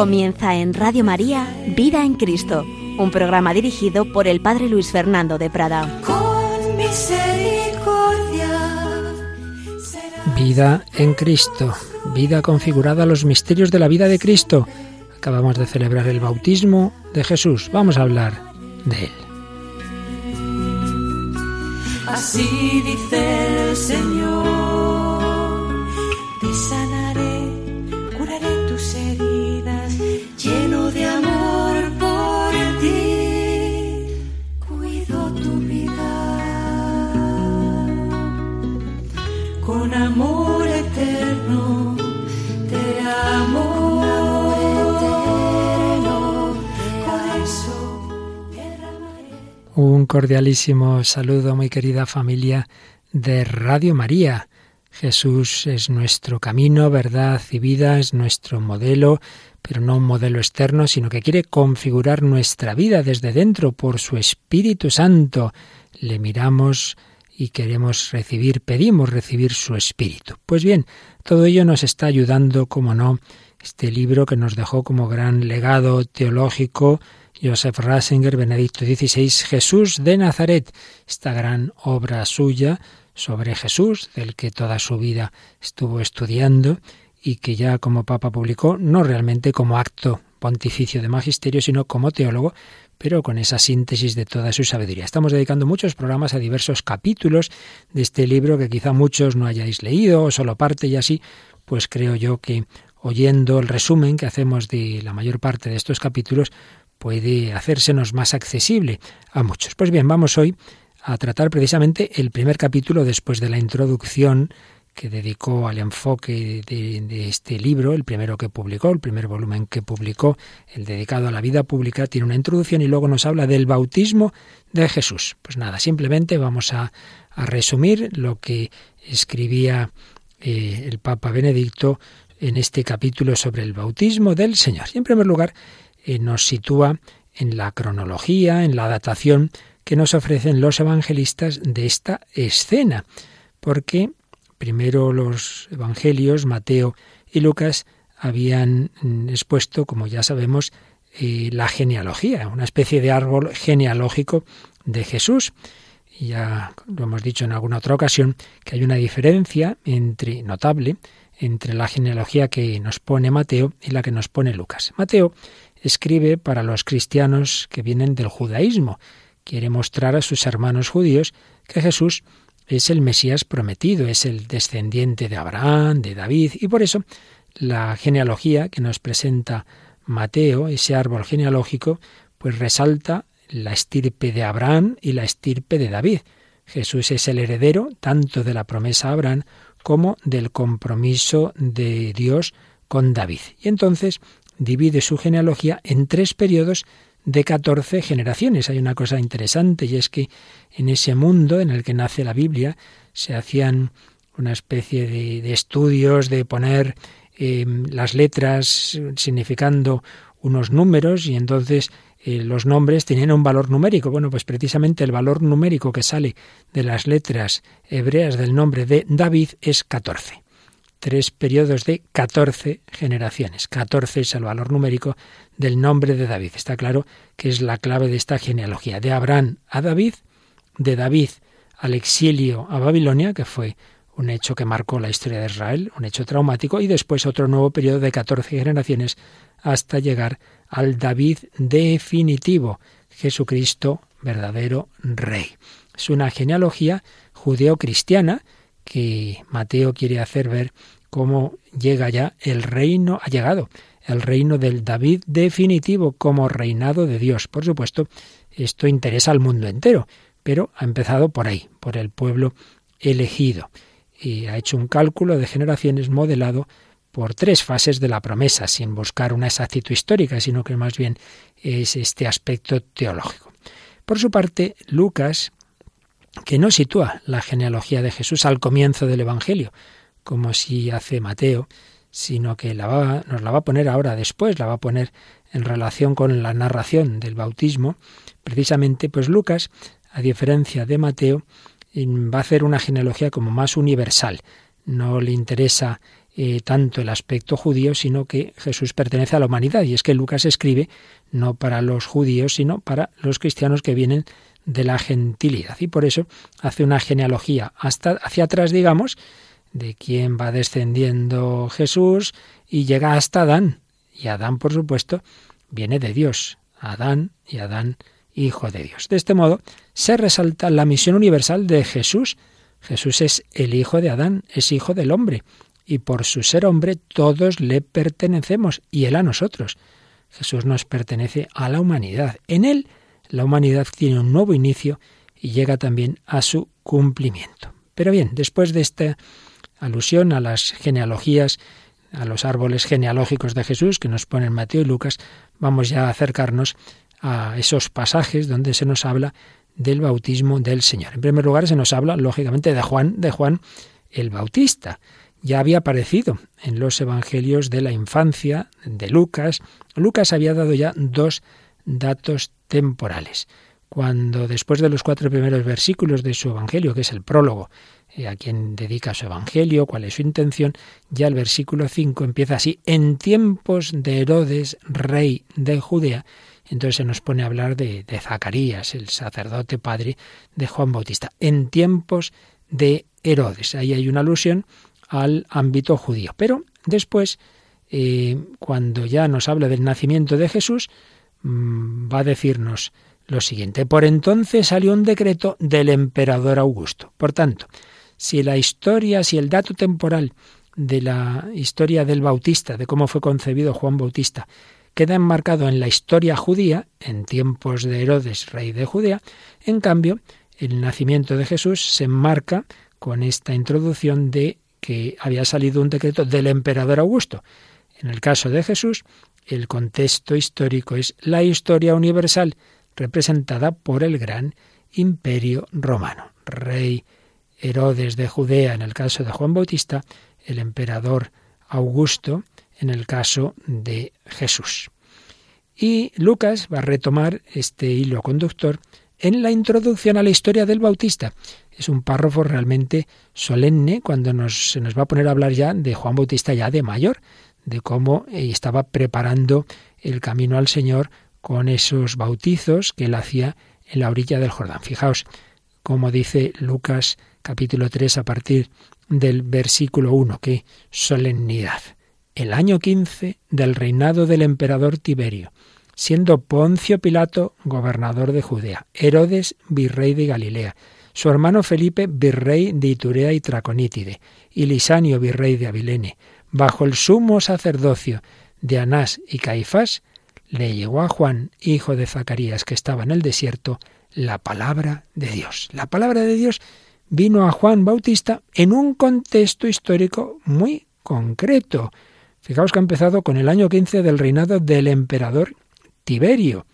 Comienza en Radio María Vida en Cristo, un programa dirigido por el Padre Luis Fernando de Prada. Con misericordia. Vida en Cristo, vida configurada a los misterios de la vida de Cristo. Acabamos de celebrar el bautismo de Jesús. Vamos a hablar de él. Así dice el Señor, te Un cordialísimo saludo, muy querida familia de Radio María. Jesús es nuestro camino, verdad y vida, es nuestro modelo, pero no un modelo externo, sino que quiere configurar nuestra vida desde dentro por su Espíritu Santo. Le miramos y queremos recibir, pedimos recibir su Espíritu. Pues bien, todo ello nos está ayudando, como no, este libro que nos dejó como gran legado teológico Joseph Ratzinger, Benedicto XVI, Jesús de Nazaret, esta gran obra suya sobre Jesús, del que toda su vida estuvo estudiando y que ya como Papa publicó, no realmente como acto pontificio de magisterio, sino como teólogo, pero con esa síntesis de toda su sabiduría. Estamos dedicando muchos programas a diversos capítulos de este libro que quizá muchos no hayáis leído o solo parte y así, pues creo yo que oyendo el resumen que hacemos de la mayor parte de estos capítulos, puede hacérsenos más accesible a muchos. Pues bien, vamos hoy a tratar precisamente el primer capítulo después de la introducción que dedicó al enfoque de, este libro, el primero que publicó, el primer volumen que publicó, el dedicado a la vida pública, tiene una introducción y luego nos habla del bautismo de Jesús. Pues nada, simplemente vamos a, a resumir lo que escribía eh, el Papa Benedicto en este capítulo sobre el bautismo del Señor. Y en primer lugar, eh, nos sitúa en la cronología, en la datación que nos ofrecen los evangelistas de esta escena, porque primero los evangelios, Mateo y Lucas, habían mm, expuesto, como ya sabemos, eh, la genealogía, una especie de árbol genealógico de Jesús. Y ya lo hemos dicho en alguna otra ocasión, que hay una diferencia entre, notable entre la genealogía que nos pone Mateo y la que nos pone Lucas. Mateo escribe para los cristianos que vienen del judaísmo. Quiere mostrar a sus hermanos judíos que Jesús es el Mesías prometido, es el descendiente de Abraham, de David, y por eso la genealogía que nos presenta Mateo, ese árbol genealógico, pues resalta la estirpe de Abraham y la estirpe de David. Jesús es el heredero tanto de la promesa a Abraham como del compromiso de Dios con David. Y entonces divide su genealogía en tres periodos de 14 generaciones. Hay una cosa interesante y es que en ese mundo en el que nace la Biblia se hacían una especie de, estudios de poner eh, las letras significando unos números y entonces eh, los nombres tenían un valor numérico. Bueno, pues precisamente el valor numérico que sale de las letras hebreas del nombre de David es 14. Tres periodos de 14 generaciones. 14 es el valor numérico del nombre de David. Está claro que es la clave de esta genealogía. De Abraham a David, de David al exilio a Babilonia, que fue un hecho que marcó la historia de Israel, un hecho traumático, y después otro nuevo periodo de 14 generaciones hasta llegar al David definitivo, Jesucristo, verdadero rey. Es una genealogía judeo-cristiana que Mateo quiere hacer ver cómo llega ya el reino, ha llegado el reino del David definitivo como reinado de Dios. Por supuesto, esto interesa al mundo entero, pero ha empezado por ahí, por el pueblo elegido. Y ha hecho un cálculo de generaciones modelado por tres fases de la promesa, sin buscar una exactitud histórica, sino que más bien es este aspecto teológico. Por su parte, Lucas, que no sitúa la genealogía de Jesús al comienzo del Evangelio, como si hace Mateo, sino que la va, nos la va a poner ahora después, la va a poner en relación con la narración del bautismo, precisamente pues Lucas, a diferencia de Mateo, va a hacer una genealogía como más universal. No le interesa eh, tanto el aspecto judío, sino que Jesús pertenece a la humanidad. Y es que Lucas escribe no para los judíos, sino para los cristianos que vienen de la gentilidad. Y por eso hace una genealogía hasta hacia atrás, digamos, de quién va descendiendo Jesús y llega hasta Adán. Y Adán, por supuesto, viene de Dios. Adán y Adán, hijo de Dios. De este modo, se resalta la misión universal de Jesús. Jesús es el hijo de Adán, es hijo del hombre, y por su ser hombre todos le pertenecemos, y él a nosotros. Jesús nos pertenece a la humanidad. En él, la humanidad tiene un nuevo inicio y llega también a su cumplimiento. Pero bien, después de esta alusión a las genealogías, a los árboles genealógicos de Jesús que nos ponen Mateo y Lucas, vamos ya a acercarnos a esos pasajes donde se nos habla del bautismo del Señor. En primer lugar, se nos habla, lógicamente, de Juan, de Juan el Bautista. Ya había aparecido en los evangelios de la infancia de Lucas. Lucas había dado ya dos datos temporales. Cuando después de los cuatro primeros versículos de su evangelio, que es el prólogo, eh, a quien dedica su evangelio, cuál es su intención, ya el versículo 5 empieza así, en tiempos de Herodes, rey de Judea, entonces se nos pone a hablar de, Zacarías, el sacerdote padre de Juan Bautista, en tiempos de Herodes. Ahí hay una alusión al ámbito judío. Pero después, eh, cuando ya nos habla del nacimiento de Jesús, va a decirnos lo siguiente. Por entonces salió un decreto del emperador Augusto. Por tanto, si la historia, si el dato temporal de la historia del Bautista, de cómo fue concebido Juan Bautista, queda enmarcado en la historia judía, en tiempos de Herodes, rey de Judea, en cambio, el nacimiento de Jesús se enmarca con esta introducción de que había salido un decreto del emperador Augusto. En el caso de Jesús, el contexto histórico es la historia universal representada por el gran imperio romano. Rey Herodes de Judea en el caso de Juan Bautista, el emperador Augusto en el caso de Jesús. Y Lucas va a retomar este hilo conductor en la introducción a la historia del Bautista. Es un párrafo realmente solemne cuando se nos va a poner a hablar ya de Juan Bautista ya de mayor, de cómo eh, estaba preparando el camino al Señor con esos bautizos que él hacía en la orilla del Jordán. Fijaos como dice Lucas capítulo 3 a partir del versículo 1, qué solemnidad. El año 15 del reinado del emperador Tiberio, siendo Poncio Pilato gobernador de Judea, Herodes virrey de Galilea, su hermano Felipe virrey de Iturea y Traconítide, y Lisanio virrey de Abilene, bajo el sumo sacerdocio de Anás y Caifás, le llegó a Juan, hijo de Zacarías, que estaba en el desierto, la palabra de Dios. La palabra de Dios vino a Juan Bautista en un contexto histórico muy concreto. Fijaos que ha empezado con el año 15 del reinado del emperador Tiberio.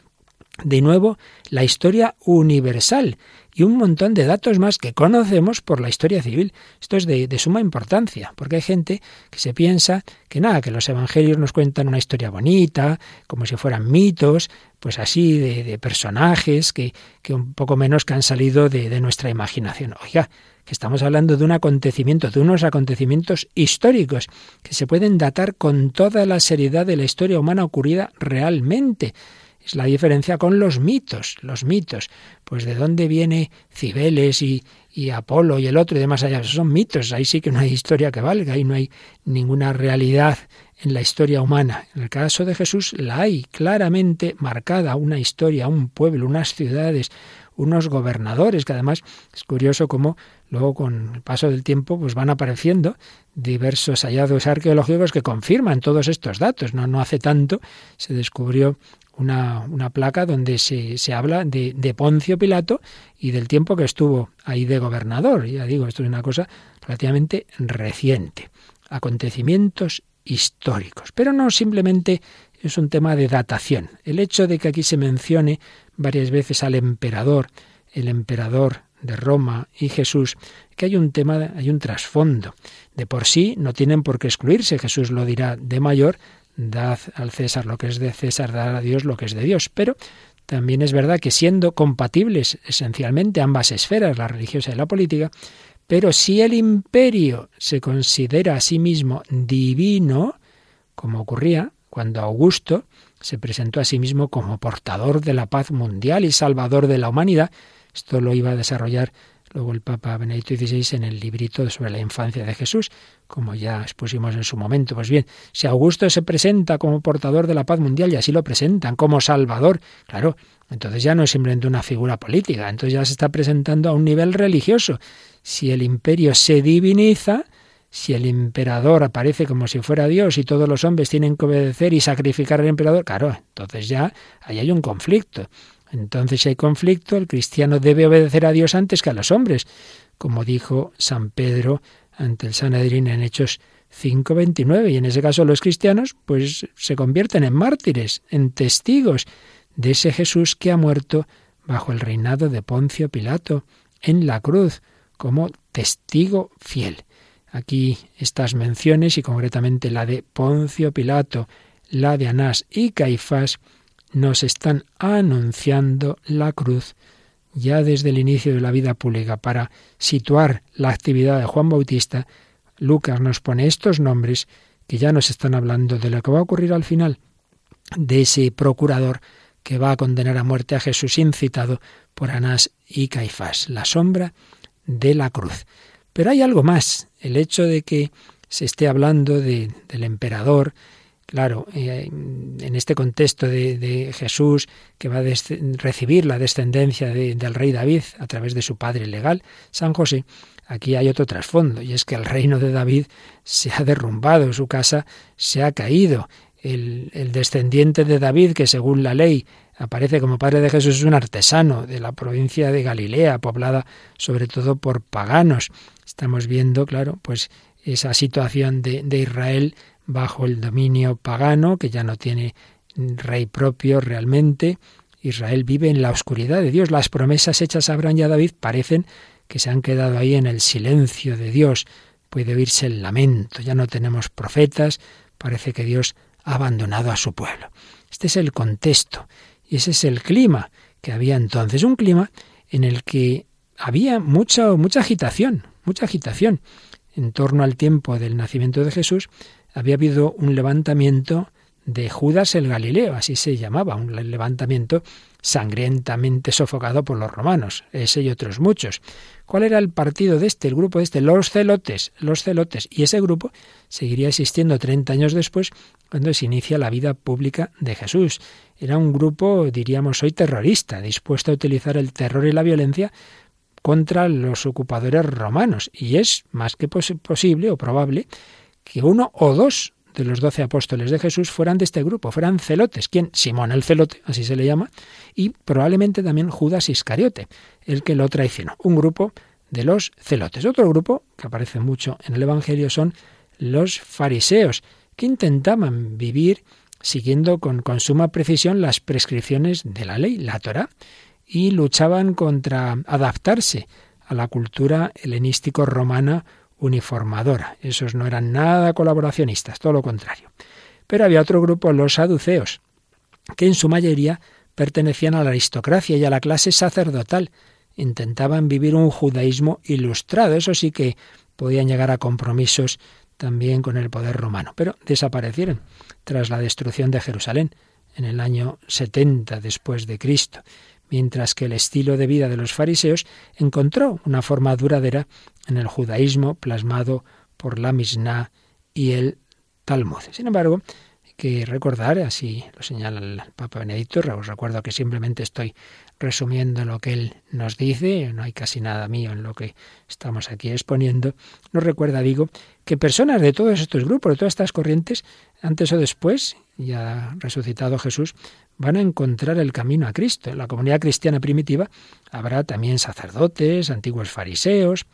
De nuevo, la historia universal y un montón de datos más que conocemos por la historia civil. Esto es de, suma importancia, porque hay gente que se piensa que nada, que los evangelios nos cuentan una historia bonita, como si fueran mitos, pues así, de, personajes que, un poco menos que han salido de, de nuestra imaginación. Oiga, que estamos hablando de un acontecimiento, de unos acontecimientos históricos que se pueden datar con toda la seriedad de la historia humana ocurrida realmente. Es la diferencia con los mitos. Los mitos, pues de dónde viene Cibeles y, y Apolo y el otro y demás allá. son mitos. Ahí sí que no hay historia que valga, ahí no hay ninguna realidad en la historia humana. En el caso de Jesús la hay claramente marcada, una historia, un pueblo, unas ciudades, unos gobernadores, que además es curioso cómo luego con el paso del tiempo pues van apareciendo diversos hallazgos arqueológicos que confirman todos estos datos. No, no hace tanto se descubrió una, una placa donde se, se habla de, de, Poncio Pilato y del tiempo que estuvo ahí de gobernador. Ya digo, esto es una cosa relativamente reciente. Acontecimientos históricos. Pero no simplemente es un tema de datación. El hecho de que aquí se mencione varias veces al emperador, el emperador de Roma y Jesús, que hay un tema, hay un trasfondo. De por sí no tienen por qué excluirse, Jesús lo dirá de mayor, dad al César lo que es de César, dad a Dios lo que es de Dios. Pero también es verdad que siendo compatibles esencialmente ambas esferas, la religiosa y la política, Pero si el imperio se considera a sí mismo divino, como ocurría cuando Augusto se presentó a sí mismo como portador de la paz mundial y salvador de la humanidad, esto lo iba a desarrollar luego el Papa Benedicto XVI en el librito sobre la infancia de Jesús, como ya expusimos en su momento. Pues bien, si Augusto se presenta como portador de la paz mundial y así lo presentan, como salvador, claro, entonces ya no es simplemente una figura política, entonces ya se está presentando a un nivel religioso. Si el imperio se diviniza, si el emperador aparece como si fuera Dios y todos los hombres tienen que obedecer y sacrificar al emperador, claro, entonces ya ahí hay un conflicto. Entonces, si hay conflicto, el cristiano debe obedecer a Dios antes que a los hombres, como dijo San Pedro ante el Sanedrín en Hechos 5:29. Y en ese caso los cristianos pues se convierten en mártires, en testigos de ese Jesús que ha muerto bajo el reinado de Poncio Pilato en la cruz como testigo fiel. Aquí estas menciones y concretamente la de Poncio Pilato, la de Anás y Caifás nos están anunciando la cruz ya desde el inicio de la vida pública para situar la actividad de Juan Bautista. Lucas nos pone estos nombres que ya nos están hablando de lo que va a ocurrir al final, de ese procurador que va a condenar a muerte a Jesús incitado por Anás y Caifás, la sombra de la cruz. Pero hay algo más, el hecho de que se esté hablando del emperador, Claro, eh, en este contexto de, Jesús que va a recibir la descendencia del rey David a través de su padre legal, San José, aquí hay otro trasfondo, y es que el reino de David se ha derrumbado, su casa se ha caído. El, descendiente de David, que según la ley aparece como padre de Jesús, es un artesano de la provincia de Galilea, poblada sobre todo por paganos. Estamos viendo, claro, pues esa situación de Israel bajo el dominio pagano, que ya no tiene rey propio realmente. Israel vive en la oscuridad de Dios. Las promesas hechas a Abraham y a David parecen que se han quedado ahí en el silencio de Dios. Puede oírse el lamento. Ya no tenemos profetas. Parece que Dios ha abandonado a su pueblo. Este es el contexto y ese es el clima que había entonces. Un clima en el que había mucha, mucha agitación, mucha agitación. En torno al tiempo del nacimiento de Jesús había habido un levantamiento de Judas el Galileo, así se llamaba, un levantamiento sangrientamente sofocado por los romanos, ese y otros muchos. ¿Cuál era el partido de este, el grupo de este? Los celotes, los celotes. Y ese grupo seguiría existiendo 30 años después, cuando se inicia la vida pública de Jesús. Era un grupo, diríamos hoy, terrorista, dispuesto a utilizar el terror y la violencia contra los ocupadores romanos. Y es más que posible o probable que uno o dos de los doce apóstoles de Jesús fueran de este grupo, fueran celotes. ¿Quién? Simón el celote, así se le llama, y probablemente también Judas Iscariote, el que lo traicionó. Un grupo de los celotes. Otro grupo, que aparece mucho en el Evangelio, son los fariseos, que intentaban vivir siguiendo con, suma precisión las prescripciones de la ley, la Torah, y luchaban contra adaptarse a la cultura helenístico romana uniformadora. Esos no eran nada colaboracionistas, todo lo contrario. Pero había otro grupo, los saduceos, que en su mayoría pertenecían a la aristocracia y a la clase sacerdotal. Intentaban vivir un judaísmo ilustrado. Eso sí que podían llegar a compromisos también con el poder romano, pero desaparecieron tras la destrucción de Jerusalén en el año 70 después de Cristo mientras que el estilo de vida de los fariseos encontró una forma duradera en el judaísmo plasmado por la Mishnah y el Talmud. Sin embargo, hay que recordar, así lo señala el Papa Benedicto, os recuerdo que simplemente estoy resumiendo lo que él nos dice, no hay casi nada mío en lo que estamos aquí exponiendo, nos recuerda, digo, que personas de todos estos grupos, de todas estas corrientes, antes o después, ya resucitado Jesús, van a encontrar el camino a Cristo. En la comunidad cristiana primitiva habrá también sacerdotes, antiguos fariseos,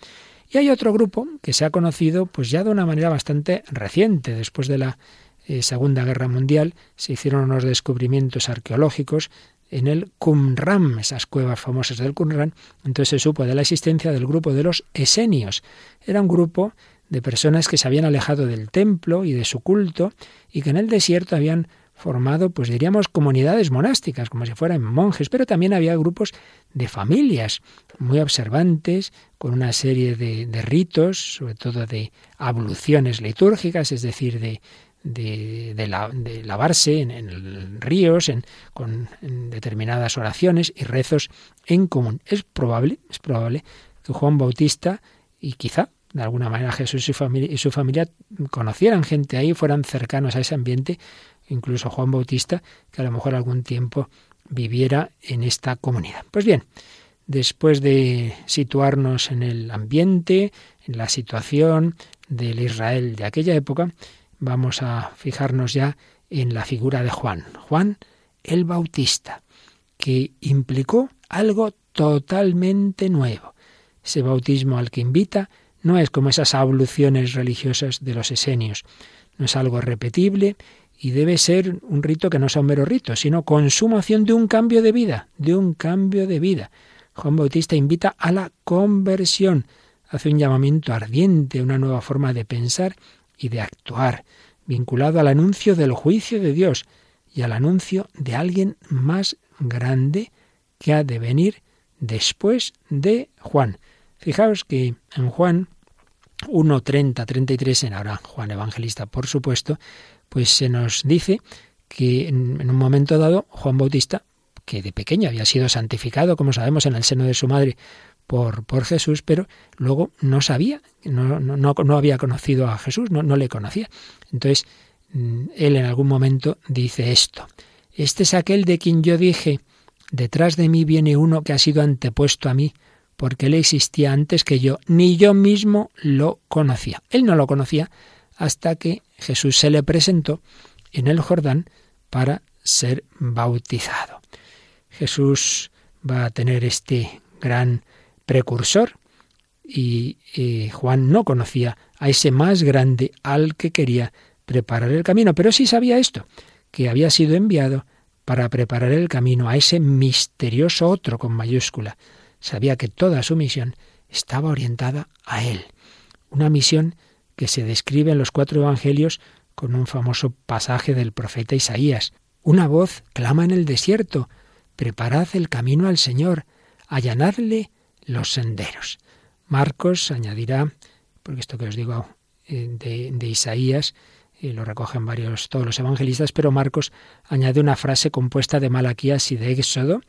y hay otro grupo que se ha conocido pues ya de una manera bastante reciente, después de la eh, Segunda Guerra Mundial, se hicieron unos descubrimientos arqueológicos en el Qumran, esas cuevas famosas del Qumran, entonces se supo de la existencia del grupo de los esenios. Era un grupo de personas que se habían alejado del templo y de su culto y que en el desierto habían formado, pues diríamos, comunidades monásticas, como si fueran monjes, pero también había grupos de familias muy observantes, con una serie de, ritos, sobre todo de abluciones litúrgicas, es decir, de, de, lavarse en, ríos, en, con determinadas oraciones y rezos en común. Es probable, es probable que Juan Bautista y quizá de alguna manera Jesús y, su familia conocieran gente ahí, fueran cercanos a ese ambiente incluso Juan Bautista, que a lo mejor algún tiempo viviera en esta comunidad. Pues bien, después de situarnos en el ambiente, en la situación del Israel de aquella época, vamos a fijarnos ya en la figura de Juan, Juan el Bautista, que implicó algo totalmente nuevo. Ese bautismo al que invita no es como esas abluciones religiosas de los esenios, no es algo repetible y debe ser un rito que no sea un mero rito, sino consumación de un cambio de vida, de un cambio de vida. Juan Bautista invita a la conversión, hace un llamamiento ardiente, una nueva forma de pensar y de actuar, vinculado al anuncio del juicio de Dios y al anuncio de alguien más grande que ha de venir después de Juan. Fijaos que en Juan 1, 30, 33, en ahora Juan Evangelista, por supuesto, pues se nos dice que en, un momento dado Juan Bautista, que de pequeño había sido santificado, como sabemos, en el seno de su madre por, por Jesús, pero luego no sabía, no, no, no había conocido a Jesús, no, no le conocía. Entonces, mm, él en algún momento dice esto, este es aquel de quien yo dije, detrás de mí viene uno que ha sido antepuesto a mí, porque él existía antes que yo, ni yo mismo lo conocía. Él no lo conocía hasta que Jesús se le presentó en el Jordán para ser bautizado. Jesús va a tener este gran precursor y, Juan no conocía a ese más grande al que quería preparar el camino, pero sí sabía esto, que había sido enviado para preparar el camino a ese misterioso otro con mayúscula. Sabía que toda su misión estaba orientada a él, una misión que se describe en los cuatro evangelios con un famoso pasaje del profeta Isaías. Una voz clama en el desierto, preparad el camino al Señor, allanadle los senderos. Marcos añadirá, porque esto que os digo eh, de, Isaías, y lo recogen varios todos los evangelistas, pero Marcos añade una frase compuesta de Malaquías y de Éxodo,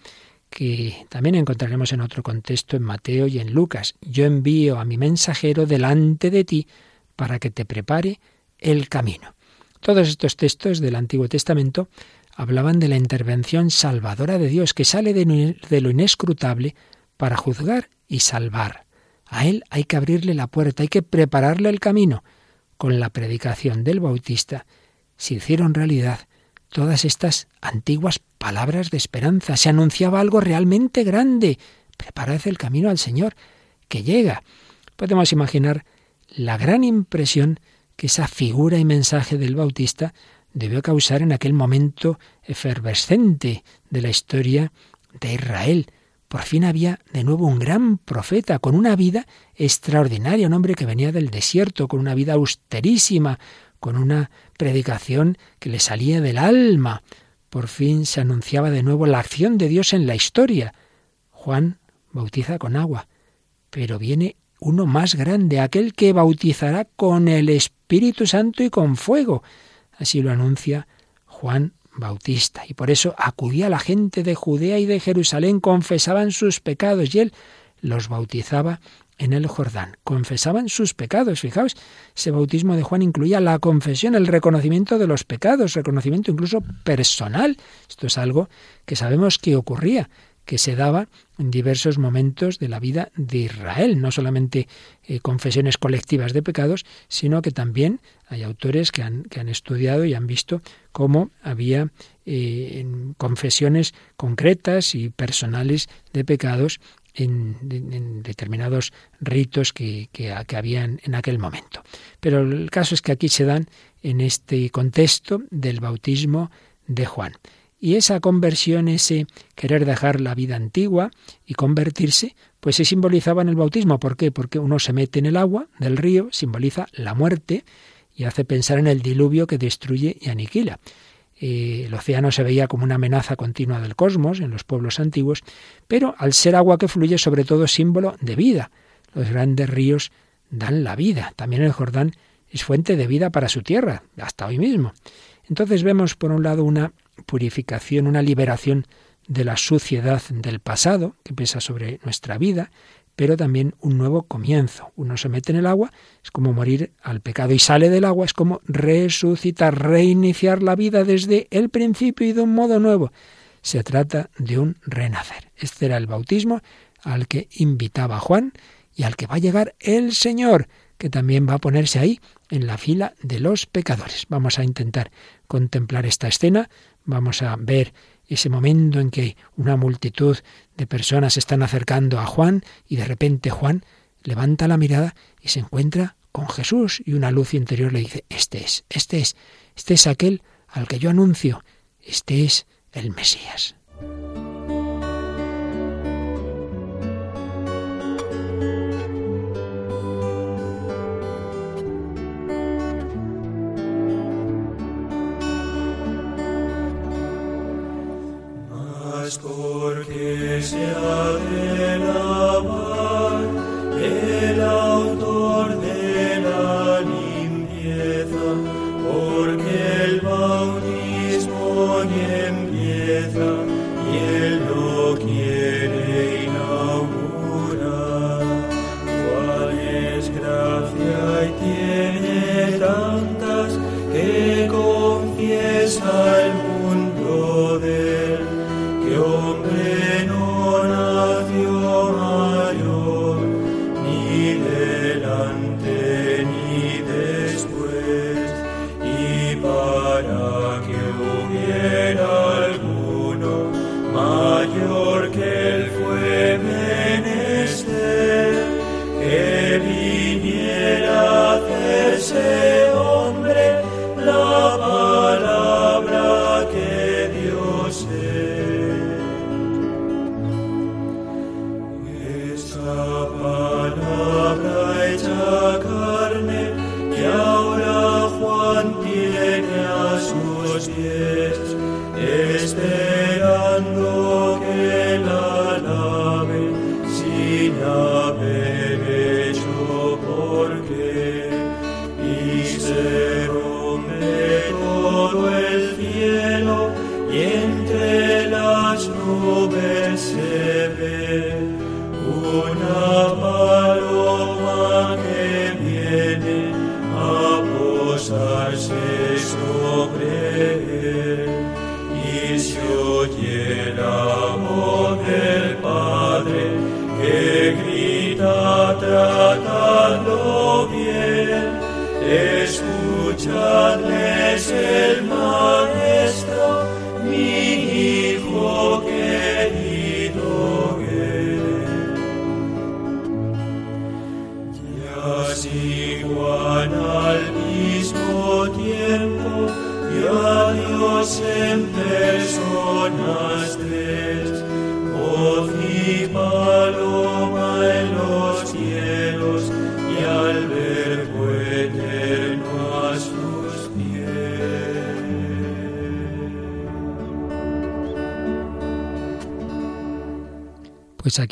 que también encontraremos en otro contexto en Mateo y en Lucas. Yo envío a mi mensajero delante de ti para que te prepare el camino. Todos estos textos del Antiguo Testamento hablaban de la intervención salvadora de Dios que sale de lo inescrutable para juzgar y salvar. A Él hay que abrirle la puerta, hay que prepararle el camino. Con la predicación del Bautista se hicieron realidad todas estas antiguas palabras de esperanza. Se anunciaba algo realmente grande. Preparad el camino al Señor, que llega. Podemos imaginar la gran impresión que esa figura y mensaje del Bautista debió causar en aquel momento efervescente de la historia de Israel. Por fin había de nuevo un gran profeta con una vida extraordinaria, un hombre que venía del desierto, con una vida austerísima, con una predicación que le salía del alma. Por fin se anunciaba de nuevo la acción de Dios en la historia. Juan bautiza con agua, pero viene uno más grande, aquel que bautizará con el Espíritu Santo y con fuego. Así lo anuncia Juan Bautista. Y por eso acudía la gente de Judea y de Jerusalén, confesaban sus pecados y él los bautizaba en el Jordán. Confesaban sus pecados. Fijaos, ese bautismo de Juan incluía la confesión, el reconocimiento de los pecados, reconocimiento incluso personal. Esto es algo que sabemos que ocurría que se daba en diversos momentos de la vida de Israel, no solamente eh, confesiones colectivas de pecados, sino que también hay autores que han, estudiado y han visto cómo había eh, confesiones concretas y personales de pecados en, determinados ritos que, que, que habían en aquel momento. Pero el caso es que aquí se dan en este contexto del bautismo de Juan. Y esa conversión, ese querer dejar la vida antigua y convertirse, pues se simbolizaba en el bautismo. ¿Por qué? Porque uno se mete en el agua del río, simboliza la muerte y hace pensar en el diluvio que destruye y aniquila. Eh, el océano se veía como una amenaza continua del cosmos en los pueblos antiguos, pero al ser agua que fluye sobre todo símbolo de vida. Los grandes ríos dan la vida. También el Jordán es fuente de vida para su tierra, hasta hoy mismo. Entonces vemos por un lado una purificación, una liberación de la suciedad del pasado que pesa sobre nuestra vida, pero también un nuevo comienzo. Uno se mete en el agua, es como morir al pecado y sale del agua, es como resucitar, reiniciar la vida desde el principio y de un modo nuevo. Se trata de un renacer. Este era el bautismo al que invitaba Juan y al que va a llegar el Señor, que también va a ponerse ahí en la fila de los pecadores. Vamos a intentar contemplar esta escena, vamos a ver ese momento en que una multitud de personas se están acercando a Juan y de repente Juan levanta la mirada y se encuentra con Jesús y una luz interior le dice, este es, este es, este es aquel al que yo anuncio, este es el Mesías. Porque se ha de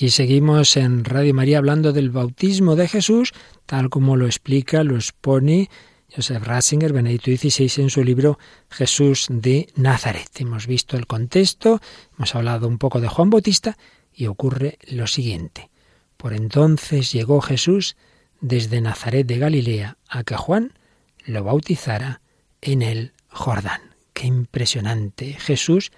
aquí seguimos en Radio María hablando del bautismo de Jesús, tal como lo explica, lo expone Joseph Ratzinger, Benedicto XVI, en su libro Jesús de Nazaret. Hemos visto el contexto, hemos hablado un poco de Juan Bautista y ocurre lo siguiente. Por entonces llegó Jesús desde Nazaret de Galilea a que Juan lo bautizara en el Jordán. Qué impresionante. Jesús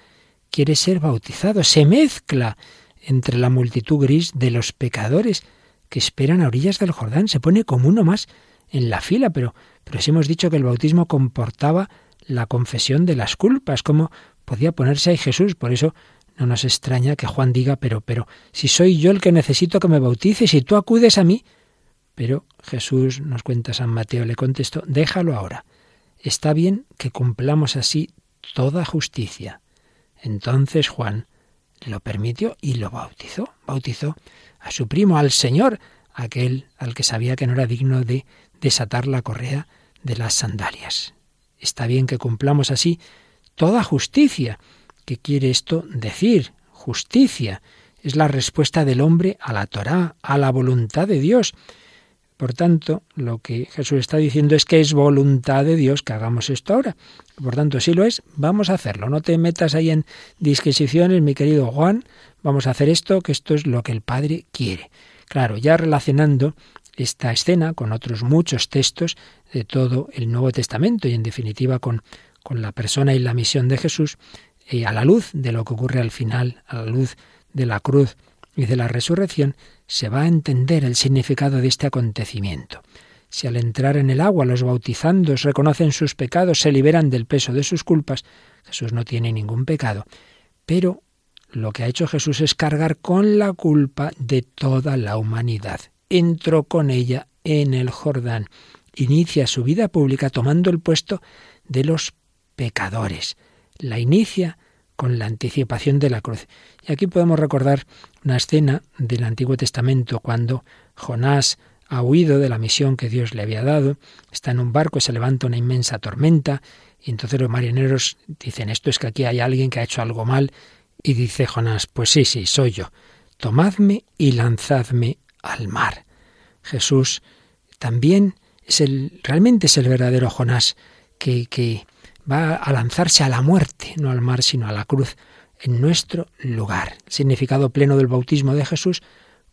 quiere ser bautizado, se mezcla entre la multitud gris de los pecadores que esperan a orillas del Jordán. Se pone como uno más en la fila, pero, pero si hemos dicho que el bautismo comportaba la confesión de las culpas, ¿cómo podía ponerse ahí Jesús? Por eso no nos extraña que Juan diga, pero, pero, si soy yo el que necesito que me bautices y tú acudes a mí. Pero Jesús, nos cuenta San Mateo, le contestó, déjalo ahora. Está bien que cumplamos así toda justicia. Entonces Juan lo permitió y lo bautizó. Bautizó a su primo, al Señor, aquel al que sabía que no era digno de desatar la correa de las sandalias. Está bien que cumplamos así toda justicia. ¿Qué quiere esto decir? Justicia. Es la respuesta del hombre a la Torá, a la voluntad de Dios. Por tanto, lo que Jesús está diciendo es que es voluntad de Dios que hagamos esto ahora. Por tanto, si lo es, vamos a hacerlo. No te metas ahí en disquisiciones, mi querido Juan. Vamos a hacer esto, que esto es lo que el Padre quiere. Claro, ya relacionando esta escena con otros muchos textos de todo el Nuevo Testamento y en definitiva con, con la persona y la misión de Jesús, y a la luz de lo que ocurre al final, a la luz de la cruz y de la resurrección, se va a entender el significado de este acontecimiento. Si al entrar en el agua los bautizandos reconocen sus pecados, se liberan del peso de sus culpas, Jesús no tiene ningún pecado. Pero lo que ha hecho Jesús es cargar con la culpa de toda la humanidad. Entró con ella en el Jordán. Inicia su vida pública tomando el puesto de los pecadores. La inicia con la anticipación de la cruz. Y aquí podemos recordar una escena del Antiguo Testamento cuando Jonás ha huido de la misión que Dios le había dado, está en un barco, se levanta una inmensa tormenta, y entonces los marineros dicen, esto es que aquí hay alguien que ha hecho algo mal, y dice Jonás, pues sí, sí, soy yo, tomadme y lanzadme al mar. Jesús también es el, realmente es el verdadero Jonás, que, que va a lanzarse a la muerte, no al mar, sino a la cruz, en nuestro lugar. El significado pleno del bautismo de Jesús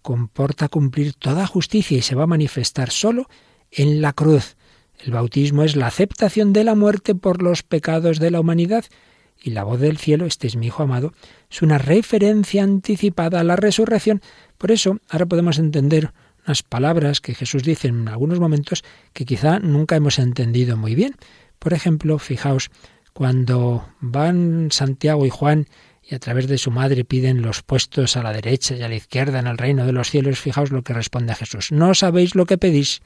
comporta cumplir toda justicia y se va a manifestar solo en la cruz. El bautismo es la aceptación de la muerte por los pecados de la humanidad y la voz del cielo, este es mi Hijo amado, es una referencia anticipada a la resurrección. Por eso, ahora podemos entender unas palabras que Jesús dice en algunos momentos que quizá nunca hemos entendido muy bien. Por ejemplo, fijaos, cuando van Santiago y Juan y a través de su madre piden los puestos a la derecha y a la izquierda en el reino de los cielos, fijaos lo que responde Jesús. No sabéis lo que pedís.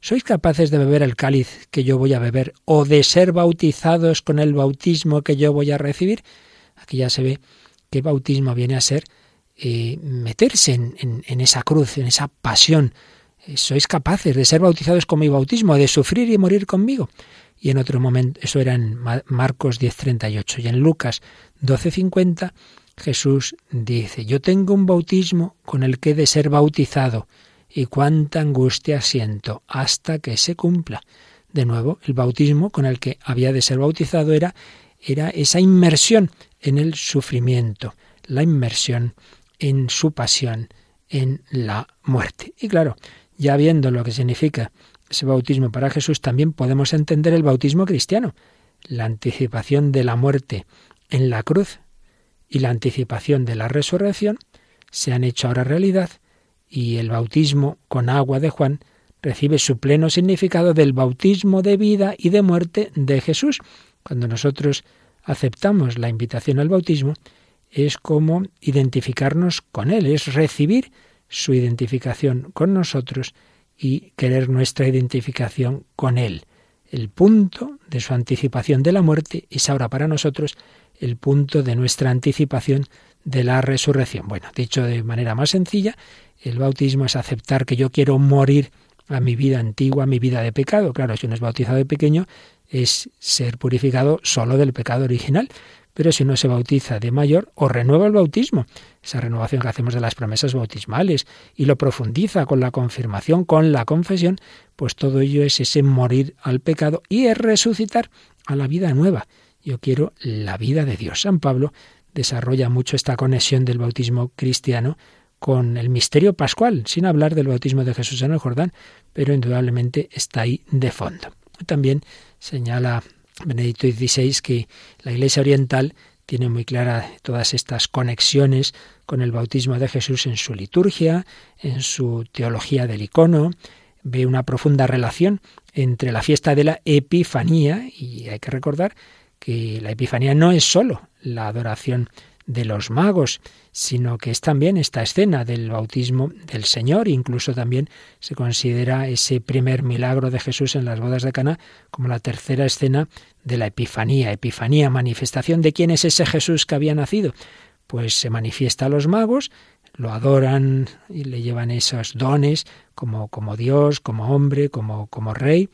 ¿Sois capaces de beber el cáliz que yo voy a beber o de ser bautizados con el bautismo que yo voy a recibir? Aquí ya se ve que bautismo viene a ser eh, meterse en, en, esa cruz, en esa pasión. Eh, ¿Sois capaces de ser bautizados con mi bautismo, de sufrir y morir conmigo? Y en otro momento, eso era en Marcos 10:38 y en Lucas 12:50 Jesús dice, yo tengo un bautismo con el que he de ser bautizado y cuánta angustia siento hasta que se cumpla. De nuevo, el bautismo con el que había de ser bautizado era, era esa inmersión en el sufrimiento, la inmersión en su pasión, en la muerte. Y claro, ya viendo lo que significa ese bautismo para Jesús, también podemos entender el bautismo cristiano, la anticipación de la muerte en la cruz y la anticipación de la resurrección se han hecho ahora realidad y el bautismo con agua de Juan recibe su pleno significado del bautismo de vida y de muerte de Jesús. Cuando nosotros aceptamos la invitación al bautismo, es como identificarnos con Él, es recibir su identificación con nosotros y querer nuestra identificación con Él. El punto de su anticipación de la muerte es ahora para nosotros el punto de nuestra anticipación de la resurrección. Bueno, dicho de manera más sencilla, el bautismo es aceptar que yo quiero morir a mi vida antigua, a mi vida de pecado. Claro, si uno es bautizado de pequeño, es ser purificado solo del pecado original pero si uno se bautiza de mayor o renueva el bautismo, esa renovación que hacemos de las promesas bautismales, y lo profundiza con la confirmación, con la confesión, pues todo ello es ese morir al pecado y es resucitar a la vida nueva. Yo quiero la vida de Dios. San Pablo desarrolla mucho esta conexión del bautismo cristiano con el misterio pascual, sin hablar del bautismo de Jesús en el Jordán, pero indudablemente está ahí de fondo. También señala Benedicto XVI que la Iglesia Oriental tiene muy clara todas estas conexiones con el bautismo de Jesús en su liturgia, en su teología del icono, ve una profunda relación entre la fiesta de la Epifanía, y hay que recordar que la Epifanía no es sólo la adoración de los magos, sino que es también esta escena del bautismo del Señor, incluso también se considera ese primer milagro de Jesús en las bodas de Cana como la tercera escena de la Epifanía, Epifanía, manifestación de quién es ese Jesús que había nacido. Pues se manifiesta a los magos, lo adoran y le llevan esos dones como, como Dios, como hombre, como, como rey.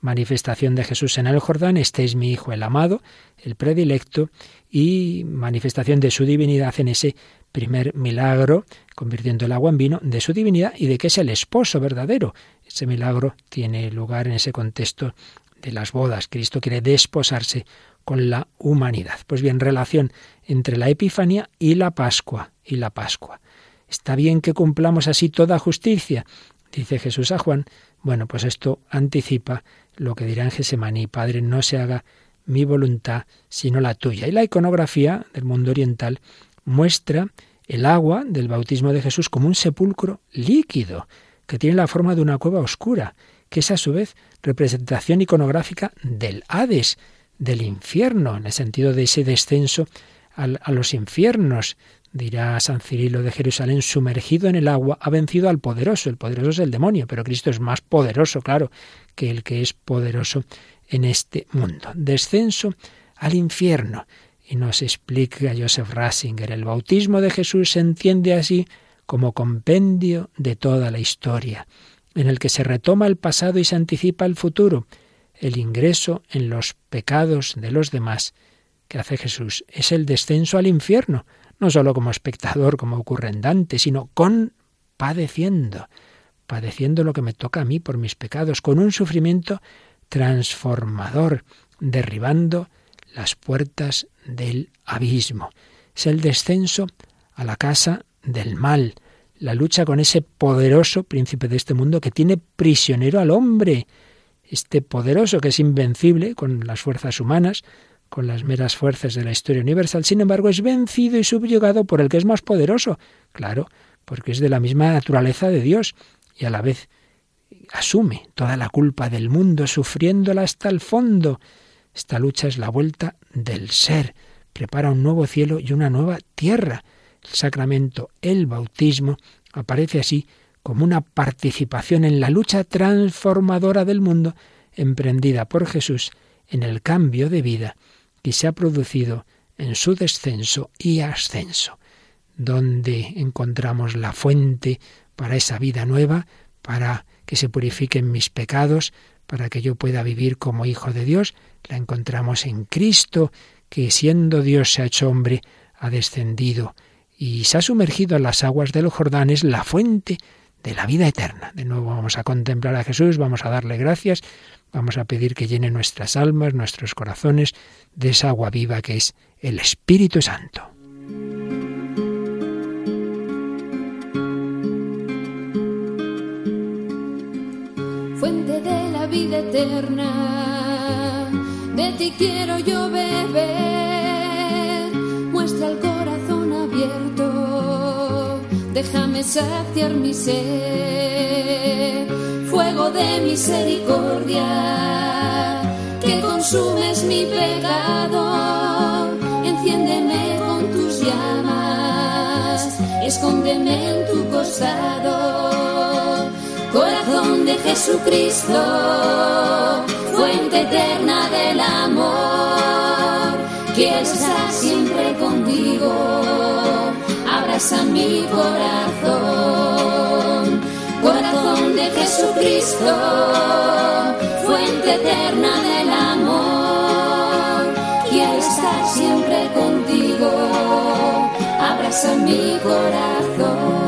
Manifestación de Jesús en el Jordán, este es mi Hijo el amado, el predilecto, y manifestación de su divinidad en ese primer milagro, convirtiendo el agua en vino, de su divinidad y de que es el esposo verdadero. Ese milagro tiene lugar en ese contexto de las bodas. Cristo quiere desposarse con la humanidad. Pues bien, relación entre la Epifanía y la Pascua y la Pascua. Está bien que cumplamos así toda justicia, dice Jesús a Juan. Bueno, pues esto anticipa lo que dirá en Gesemaní, Padre, no se haga mi voluntad, sino la tuya. Y la iconografía del mundo oriental muestra el agua del bautismo de Jesús como un sepulcro líquido, que tiene la forma de una cueva oscura, que es a su vez representación iconográfica del Hades, del infierno, en el sentido de ese descenso a los infiernos. Dirá San Cirilo de Jerusalén, sumergido en el agua, ha vencido al poderoso. El poderoso es el demonio, pero Cristo es más poderoso, claro, que el que es poderoso en este mundo. Descenso al infierno. Y nos explica Joseph Ratzinger, el bautismo de Jesús se entiende así como compendio de toda la historia, en el que se retoma el pasado y se anticipa el futuro, el ingreso en los pecados de los demás que hace Jesús. Es el descenso al infierno, no sólo como espectador, como ocurre sino con padeciendo, padeciendo lo que me toca a mí por mis pecados, con un sufrimiento transformador, derribando las puertas del abismo. Es el descenso a la casa del mal, la lucha con ese poderoso príncipe de este mundo que tiene prisionero al hombre, este poderoso que es invencible con las fuerzas humanas, con las meras fuerzas de la historia universal, sin embargo es vencido y subyugado por el que es más poderoso, claro, porque es de la misma naturaleza de Dios y a la vez asume toda la culpa del mundo, sufriéndola hasta el fondo. Esta lucha es la vuelta del ser, prepara un nuevo cielo y una nueva tierra. El sacramento, el bautismo, aparece así como una participación en la lucha transformadora del mundo emprendida por Jesús en el cambio de vida que se ha producido en su descenso y ascenso, donde encontramos la fuente para esa vida nueva, para que se purifiquen mis pecados, para que yo pueda vivir como hijo de Dios, la encontramos en Cristo, que siendo Dios se ha hecho hombre, ha descendido y se ha sumergido en las aguas del Jordán, es la fuente de la vida eterna. De nuevo vamos a contemplar a Jesús, vamos a darle gracias, vamos a pedir que llene nuestras almas, nuestros corazones de esa agua viva que es el Espíritu Santo. Eterna. De ti quiero yo beber, muestra el corazón abierto, déjame saciar mi sed, fuego de misericordia, que consumes mi pecado, enciéndeme con tus llamas, escóndeme en tu costado de Jesucristo, fuente eterna del amor. Quiero estar siempre contigo, abraza mi corazón. Corazón de Jesucristo, fuente eterna del amor. Quiero estar siempre contigo, abraza mi corazón.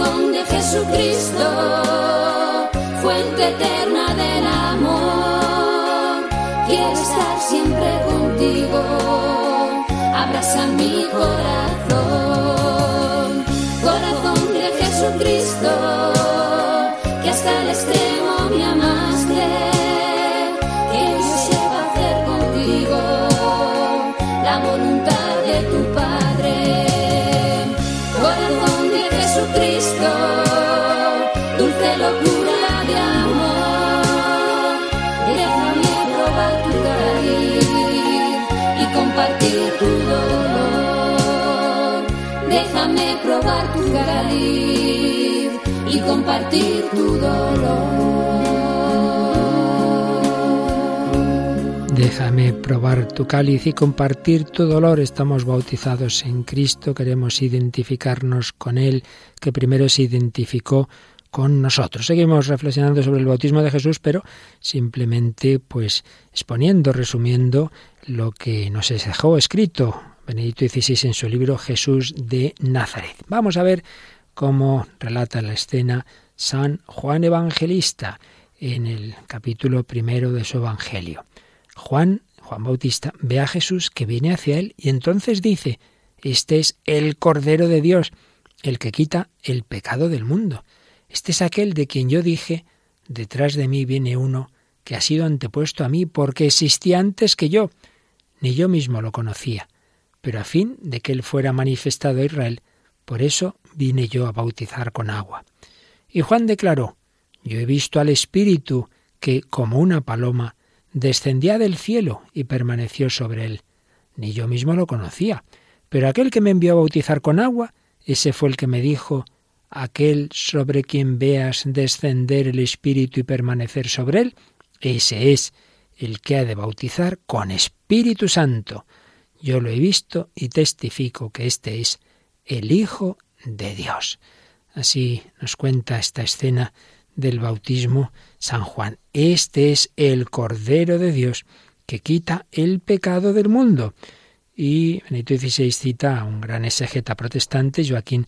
corazón de Jesucristo, fuente eterna del amor. Quiero estar siempre contigo, abraza mi corazón, corazón de Jesucristo, que hasta el extremo Déjame probar tu cáliz y compartir tu dolor. Déjame probar tu cáliz y compartir tu dolor. Estamos bautizados en Cristo, queremos identificarnos con Él, que primero se identificó con nosotros. Seguimos reflexionando sobre el bautismo de Jesús, pero simplemente pues exponiendo, resumiendo lo que nos dejó escrito Benedicto XVI en su libro Jesús de Nazaret. Vamos a ver cómo relata la escena San Juan Evangelista en el capítulo primero de su Evangelio. Juan, Juan Bautista, ve a Jesús que viene hacia él y entonces dice, este es el Cordero de Dios, el que quita el pecado del mundo. Este es aquel de quien yo dije, detrás de mí viene uno que ha sido antepuesto a mí porque existía antes que yo. Ni yo mismo lo conocía, pero a fin de que él fuera manifestado a Israel, por eso vine yo a bautizar con agua. Y Juan declaró, yo he visto al Espíritu que, como una paloma, descendía del cielo y permaneció sobre él. Ni yo mismo lo conocía, pero aquel que me envió a bautizar con agua, ese fue el que me dijo, aquel sobre quien veas descender el Espíritu y permanecer sobre él, ese es el que ha de bautizar con Espíritu Santo. Yo lo he visto y testifico que este es el Hijo de Dios. Así nos cuenta esta escena del bautismo San Juan. Este es el Cordero de Dios que quita el pecado del mundo. Y Benito XVI cita a un gran exegeta protestante, Joaquín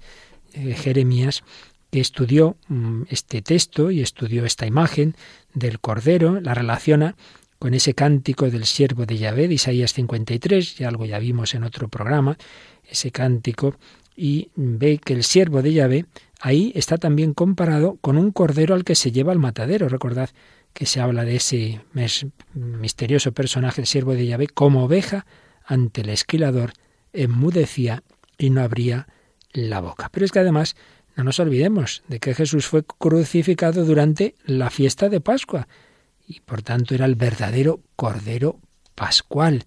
eh, Jeremías, que estudió mm, este texto y estudió esta imagen del Cordero, la relaciona con ese cántico del siervo de Yahvé de Isaías 53, ya algo ya vimos en otro programa, ese cántico, y ve que el siervo de Yahvé ahí está también comparado con un cordero al que se lleva al matadero. Recordad que se habla de ese misterioso personaje, el siervo de Yahvé, como oveja ante el esquilador, enmudecía y no abría la boca. Pero es que además no nos olvidemos de que Jesús fue crucificado durante la fiesta de Pascua y por tanto era el verdadero Cordero Pascual.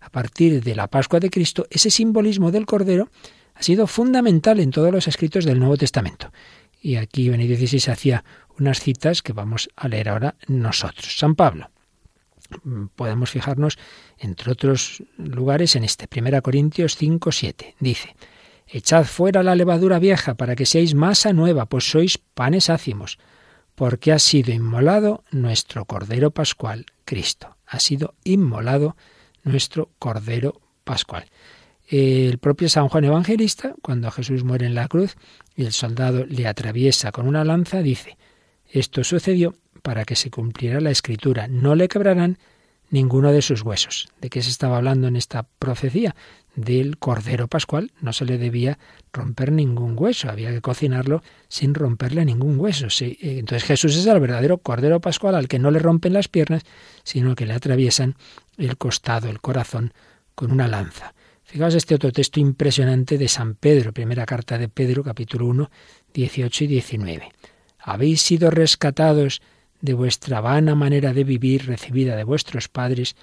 A partir de la Pascua de Cristo, ese simbolismo del Cordero ha sido fundamental en todos los escritos del Nuevo Testamento. Y aquí Benedicto XVI hacía unas citas que vamos a leer ahora nosotros. San Pablo. Podemos fijarnos, entre otros lugares, en este 1 Corintios 5, 7. Dice, Echad fuera la levadura vieja para que seáis masa nueva, pues sois panes ácimos, porque ha sido inmolado nuestro Cordero Pascual, Cristo. Ha sido inmolado nuestro Cordero Pascual. El propio San Juan Evangelista, cuando Jesús muere en la cruz y el soldado le atraviesa con una lanza, dice, esto sucedió para que se cumpliera la escritura, no le quebrarán ninguno de sus huesos. ¿De qué se estaba hablando en esta profecía? Del Cordero Pascual no se le debía romper ningún hueso, había que cocinarlo sin romperle ningún hueso. Entonces Jesús es el verdadero Cordero Pascual al que no le rompen las piernas, sino que le atraviesan el costado, el corazón, con una lanza. Fijaos este otro texto impresionante de San Pedro, primera carta de Pedro, capítulo 1, 18 y 19. Habéis sido rescatados de vuestra vana manera de vivir recibida de vuestros padres,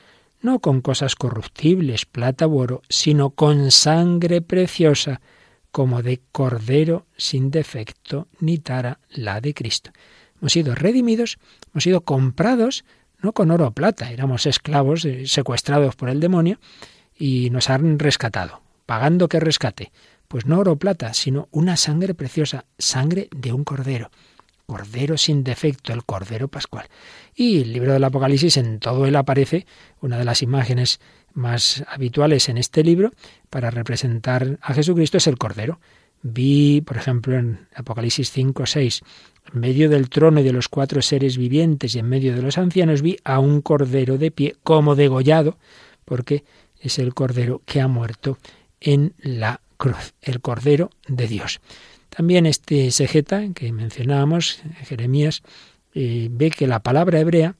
no con cosas corruptibles, plata u oro, sino con sangre preciosa, como de cordero sin defecto ni tara, la de Cristo. Hemos sido redimidos, hemos sido comprados, no con oro o plata, éramos esclavos eh, secuestrados por el demonio y nos han rescatado. ¿Pagando qué rescate? Pues no oro o plata, sino una sangre preciosa, sangre de un cordero. Cordero sin defecto, el Cordero Pascual. Y el libro del Apocalipsis, en todo él aparece una de las imágenes más habituales en este libro para representar a Jesucristo es el Cordero. Vi, por ejemplo, en Apocalipsis 5, 6, en medio del trono y de los cuatro seres vivientes y en medio de los ancianos, vi a un Cordero de pie como degollado, porque es el Cordero que ha muerto en la cruz, el Cordero de Dios. También este Segeta que mencionábamos, Jeremías, eh, ve que la palabra hebrea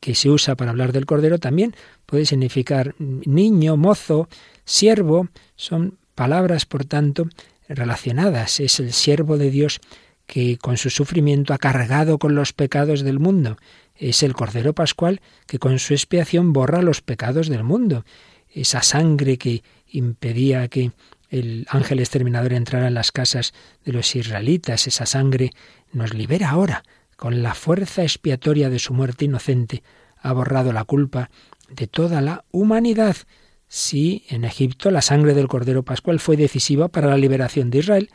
que se usa para hablar del cordero también puede significar niño, mozo, siervo, son palabras, por tanto, relacionadas. Es el siervo de Dios que con su sufrimiento ha cargado con los pecados del mundo. Es el Cordero Pascual que con su expiación borra los pecados del mundo. Esa sangre que impedía que el ángel exterminador entrara en las casas de los israelitas. Esa sangre nos libera ahora. Con la fuerza expiatoria de su muerte inocente ha borrado la culpa de toda la humanidad. Si en Egipto la sangre del Cordero Pascual fue decisiva para la liberación de Israel,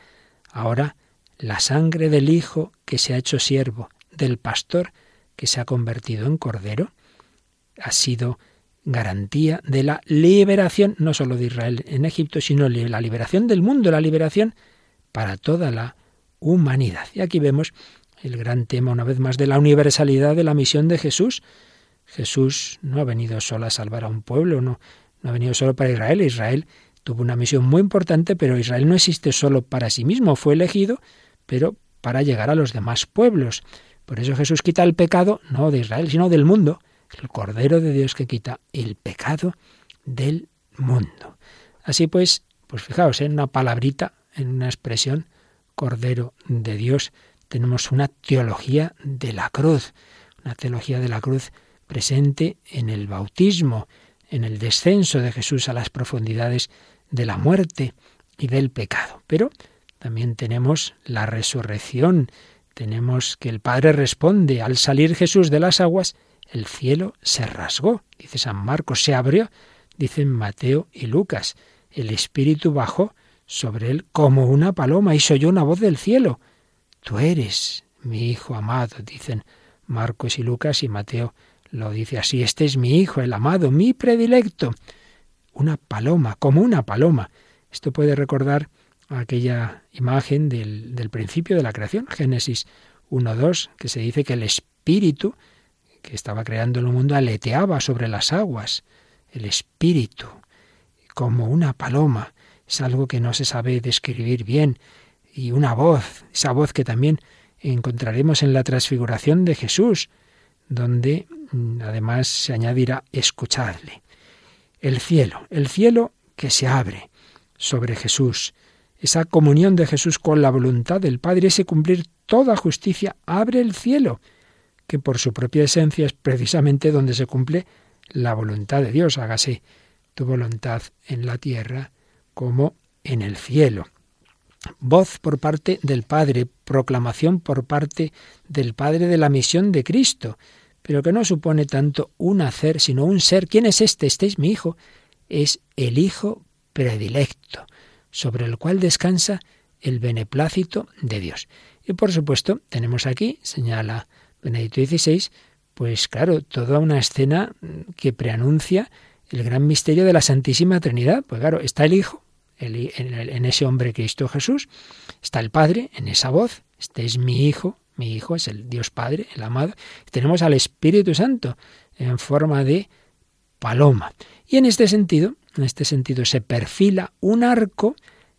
ahora la sangre del Hijo que se ha hecho siervo, del pastor que se ha convertido en Cordero, ha sido garantía de la liberación no solo de Israel en Egipto, sino la liberación del mundo, la liberación para toda la humanidad. Y aquí vemos el gran tema una vez más de la universalidad de la misión de Jesús. Jesús no ha venido solo a salvar a un pueblo, no, no ha venido solo para Israel. Israel tuvo una misión muy importante, pero Israel no existe solo para sí mismo, fue elegido, pero para llegar a los demás pueblos. Por eso Jesús quita el pecado no de Israel, sino del mundo el Cordero de Dios que quita el pecado del mundo. Así pues, pues fijaos, en una palabrita, en una expresión, Cordero de Dios, tenemos una teología de la cruz, una teología de la cruz presente en el bautismo, en el descenso de Jesús a las profundidades de la muerte y del pecado. Pero también tenemos la resurrección, tenemos que el Padre responde al salir Jesús de las aguas, el cielo se rasgó, dice San Marcos, se abrió, dicen Mateo y Lucas. El Espíritu bajó sobre él como una paloma y se oyó una voz del cielo. Tú eres mi Hijo amado, dicen Marcos y Lucas y Mateo lo dice así. Este es mi Hijo, el amado, mi predilecto. Una paloma, como una paloma. Esto puede recordar aquella imagen del, del principio de la creación, Génesis 1.2, que se dice que el Espíritu que estaba creando el mundo aleteaba sobre las aguas. El espíritu, como una paloma, es algo que no se sabe describir bien. Y una voz, esa voz que también encontraremos en la transfiguración de Jesús, donde mm, además se añadirá escuchadle. El cielo, el cielo que se abre sobre Jesús, esa comunión de Jesús con la voluntad del Padre, ese cumplir toda justicia, abre el cielo que por su propia esencia es precisamente donde se cumple la voluntad de Dios. Hágase tu voluntad en la tierra como en el cielo. Voz por parte del Padre, proclamación por parte del Padre de la misión de Cristo, pero que no supone tanto un hacer, sino un ser. ¿Quién es este? Este es mi Hijo. Es el Hijo predilecto, sobre el cual descansa el beneplácito de Dios. Y por supuesto, tenemos aquí, señala Benedicto XVI, pues claro, toda una escena que preanuncia el gran misterio de la Santísima Trinidad. Pues claro, está el Hijo, en, ese hombre Cristo Jesús, está el Padre, en esa voz, este es mi Hijo, mi Hijo es el Dios Padre, el amado, tenemos al Espíritu Santo en forma de paloma. Y en este sentido, en este sentido se perfila un arco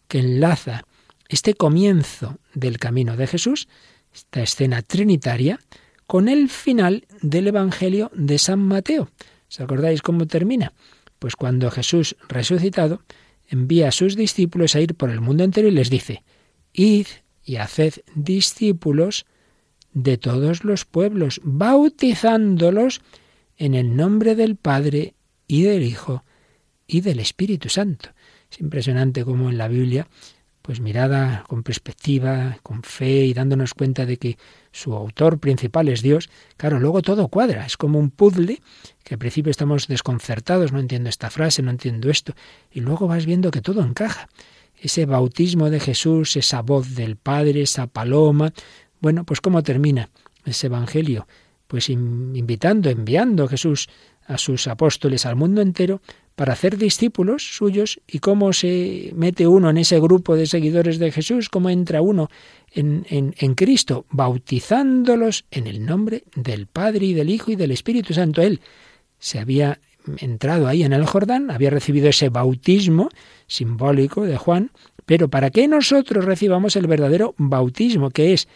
que enlaza este comienzo del camino de Jesús, esta escena trinitaria, con el final del Evangelio de San Mateo. ¿Os acordáis cómo termina? Pues cuando Jesús resucitado envía a sus discípulos a ir por el mundo entero y les dice, id y haced discípulos de todos los pueblos, bautizándolos en el nombre del Padre y del Hijo y del Espíritu Santo. Es impresionante cómo en la Biblia pues mirada con perspectiva, con fe y dándonos cuenta de que su autor principal es Dios, claro, luego todo cuadra, es como un puzzle que al principio estamos desconcertados, no entiendo esta frase, no entiendo esto, y luego vas viendo que todo encaja. Ese bautismo de Jesús, esa voz del Padre, esa paloma, bueno, pues cómo termina ese Evangelio, pues invitando, enviando a Jesús a sus apóstoles al mundo entero para hacer discípulos suyos y cómo se mete uno en ese grupo de seguidores de Jesús, cómo entra uno en, en, en, Cristo, bautizándolos en el nombre del Padre y del Hijo y del Espíritu Santo. Él se había entrado ahí en el Jordán, había recibido ese bautismo simbólico de Juan, pero para que nosotros recibamos el verdadero bautismo, que es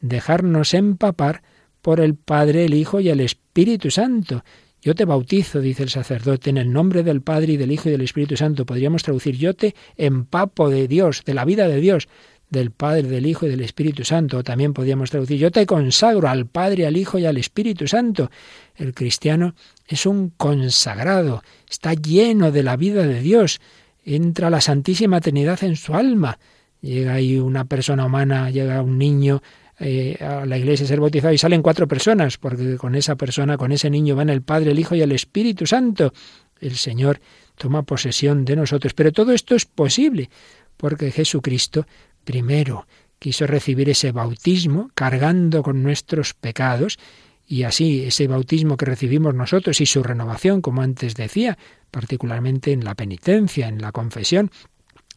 dejarnos empapar por el Padre, el Hijo y el Espíritu Santo. Yo te bautizo, dice el sacerdote, en el nombre del Padre y del Hijo y del Espíritu Santo. Podríamos traducir, yo te empapo de Dios, de la vida de Dios, del Padre, del Hijo y del Espíritu Santo. O también podríamos traducir, yo te consagro al Padre, al Hijo y al Espíritu Santo. El cristiano es un consagrado, está lleno de la vida de Dios. entra la Santísima Trinidad en su alma. Llega ahí una persona humana, llega un niño eh, a la iglesia ser bautizado y salen cuatro personas, porque con esa persona, con ese niño van el Padre, el Hijo y el Espíritu Santo. El Señor toma posesión de nosotros. Pero todo esto es posible, porque Jesucristo primero quiso recibir ese bautismo cargando con nuestros pecados y así ese bautismo que recibimos nosotros y su renovación, como antes decía, particularmente en la penitencia, en la confesión,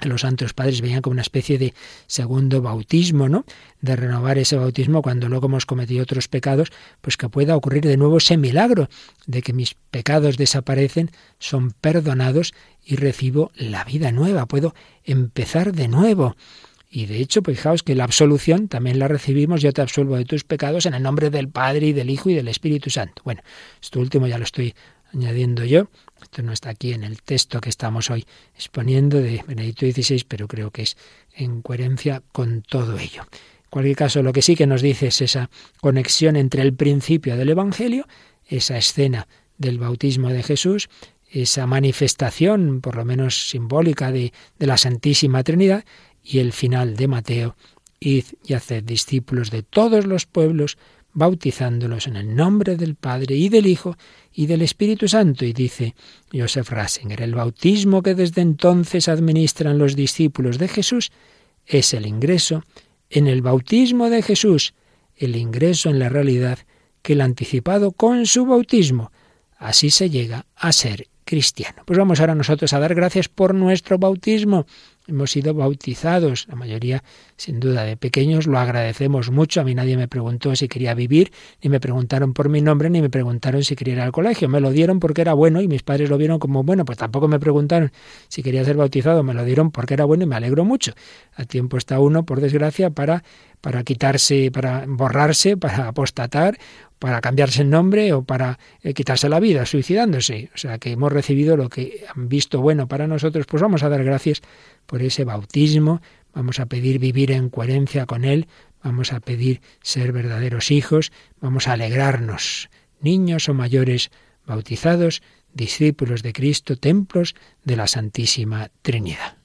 los santos padres veían como una especie de segundo bautismo, ¿no? De renovar ese bautismo cuando luego hemos cometido otros pecados, pues que pueda ocurrir de nuevo ese milagro de que mis pecados desaparecen, son perdonados y recibo la vida nueva, puedo empezar de nuevo. Y de hecho, pues fijaos que la absolución también la recibimos, yo te absuelvo de tus pecados en el nombre del Padre y del Hijo y del Espíritu Santo. Bueno, esto último ya lo estoy añadiendo yo, esto no está aquí en el texto que estamos hoy exponiendo de Benedicto XVI, pero creo que es en coherencia con todo ello. En cualquier caso, lo que sí que nos dice es esa conexión entre el principio del Evangelio, esa escena del bautismo de Jesús, esa manifestación, por lo menos simbólica, de, de la Santísima Trinidad, y el final de Mateo, id y haced discípulos de todos los pueblos, bautizándolos en el nombre del Padre y del Hijo y del Espíritu Santo. Y dice Joseph Ratzinger, el bautismo que desde entonces administran los discípulos de Jesús es el ingreso en el bautismo de Jesús, el ingreso en la realidad que el anticipado con su bautismo. Así se llega a ser cristiano. Pues vamos ahora nosotros a dar gracias por nuestro bautismo hemos sido bautizados, la mayoría sin duda de pequeños, lo agradecemos mucho. A mí nadie me preguntó si quería vivir, ni me preguntaron por mi nombre, ni me preguntaron si quería ir al colegio. Me lo dieron porque era bueno y mis padres lo vieron como bueno, pues tampoco me preguntaron si quería ser bautizado, me lo dieron porque era bueno y me alegro mucho. A tiempo está uno, por desgracia, para para quitarse, para borrarse, para apostatar, para cambiarse el nombre o para eh, quitarse la vida, suicidándose. O sea que hemos recibido lo que han visto bueno para nosotros, pues vamos a dar gracias por ese bautismo, vamos a pedir vivir en coherencia con Él, vamos a pedir ser verdaderos hijos, vamos a alegrarnos, niños o mayores bautizados, discípulos de Cristo, templos de la Santísima Trinidad.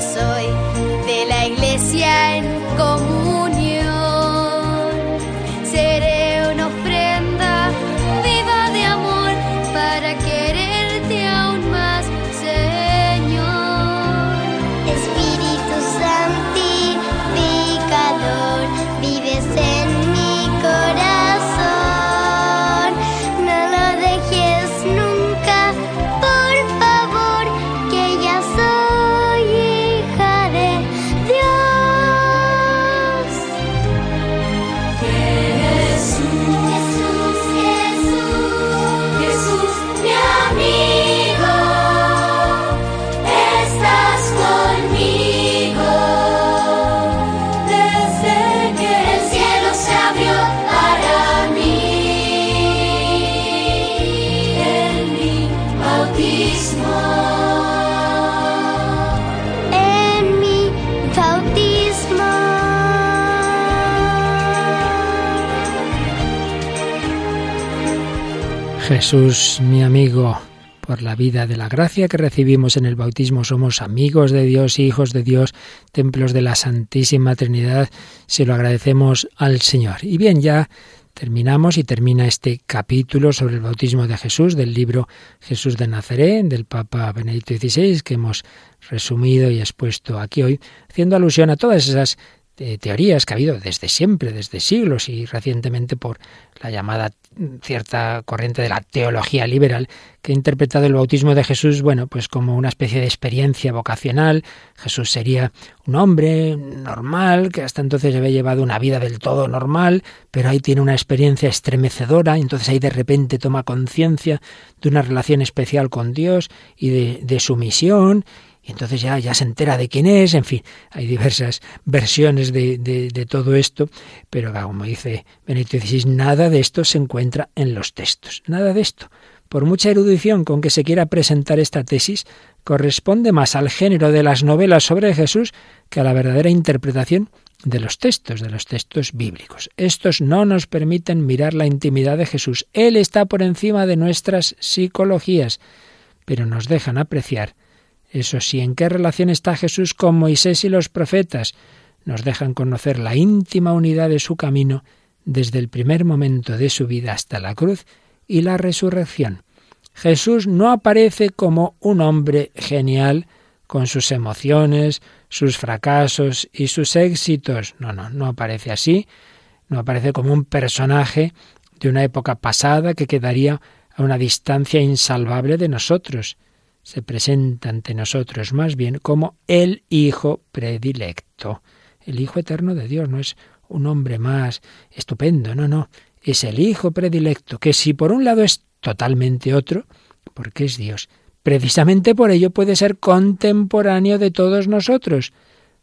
soy de la iglesia en comunión. Jesús, mi amigo, por la vida de la gracia que recibimos en el bautismo, somos amigos de Dios, hijos de Dios, templos de la Santísima Trinidad, se lo agradecemos al Señor. Y bien, ya terminamos y termina este capítulo sobre el bautismo de Jesús del libro Jesús de Nazaret del Papa Benedicto XVI que hemos resumido y expuesto aquí hoy, haciendo alusión a todas esas eh, teorías que ha habido desde siempre, desde siglos y recientemente por la llamada cierta corriente de la teología liberal que ha interpretado el bautismo de Jesús, bueno, pues como una especie de experiencia vocacional. Jesús sería un hombre normal que hasta entonces había llevado una vida del todo normal, pero ahí tiene una experiencia estremecedora, entonces ahí de repente toma conciencia de una relación especial con Dios y de, de su misión y entonces ya, ya se entera de quién es, en fin, hay diversas versiones de, de, de todo esto, pero como dice Benedicto XVI, nada de esto se encuentra en los textos, nada de esto. Por mucha erudición con que se quiera presentar esta tesis, corresponde más al género de las novelas sobre Jesús que a la verdadera interpretación de los textos, de los textos bíblicos. Estos no nos permiten mirar la intimidad de Jesús. Él está por encima de nuestras psicologías, pero nos dejan apreciar eso sí, ¿en qué relación está Jesús con Moisés y los profetas? Nos dejan conocer la íntima unidad de su camino desde el primer momento de su vida hasta la cruz y la resurrección. Jesús no aparece como un hombre genial con sus emociones, sus fracasos y sus éxitos. No, no, no aparece así. No aparece como un personaje de una época pasada que quedaría a una distancia insalvable de nosotros se presenta ante nosotros más bien como el Hijo predilecto. El Hijo eterno de Dios no es un hombre más estupendo, no, no, es el Hijo predilecto, que si por un lado es totalmente otro, porque es Dios, precisamente por ello puede ser contemporáneo de todos nosotros,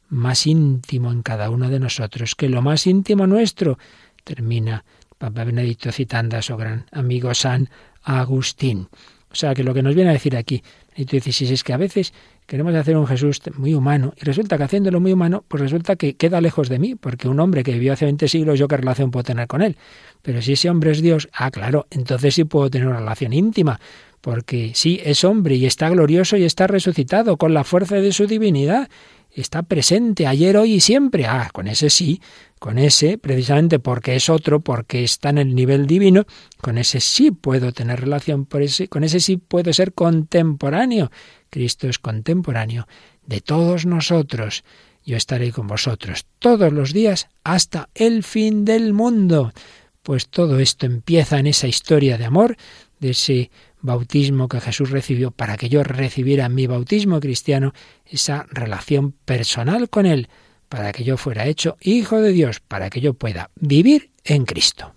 más íntimo en cada uno de nosotros que lo más íntimo nuestro, termina Papa Benedicto citando a su gran amigo San Agustín. O sea que lo que nos viene a decir aquí, Benedicto XVI, es que a veces queremos hacer un Jesús muy humano y resulta que haciéndolo muy humano, pues resulta que queda lejos de mí, porque un hombre que vivió hace 20 siglos, yo qué relación puedo tener con él. Pero si ese hombre es Dios, ah, claro, entonces sí puedo tener una relación íntima, porque sí es hombre y está glorioso y está resucitado con la fuerza de su divinidad. Está presente ayer, hoy y siempre. Ah, con ese sí, con ese, precisamente porque es otro, porque está en el nivel divino, con ese sí puedo tener relación, por con ese sí puedo ser contemporáneo. Cristo es contemporáneo de todos nosotros. Yo estaré con vosotros todos los días hasta el fin del mundo. Pues todo esto empieza en esa historia de amor, de ese bautismo que Jesús recibió para que yo recibiera mi bautismo cristiano, esa relación personal con Él, para que yo fuera hecho hijo de Dios, para que yo pueda vivir en Cristo.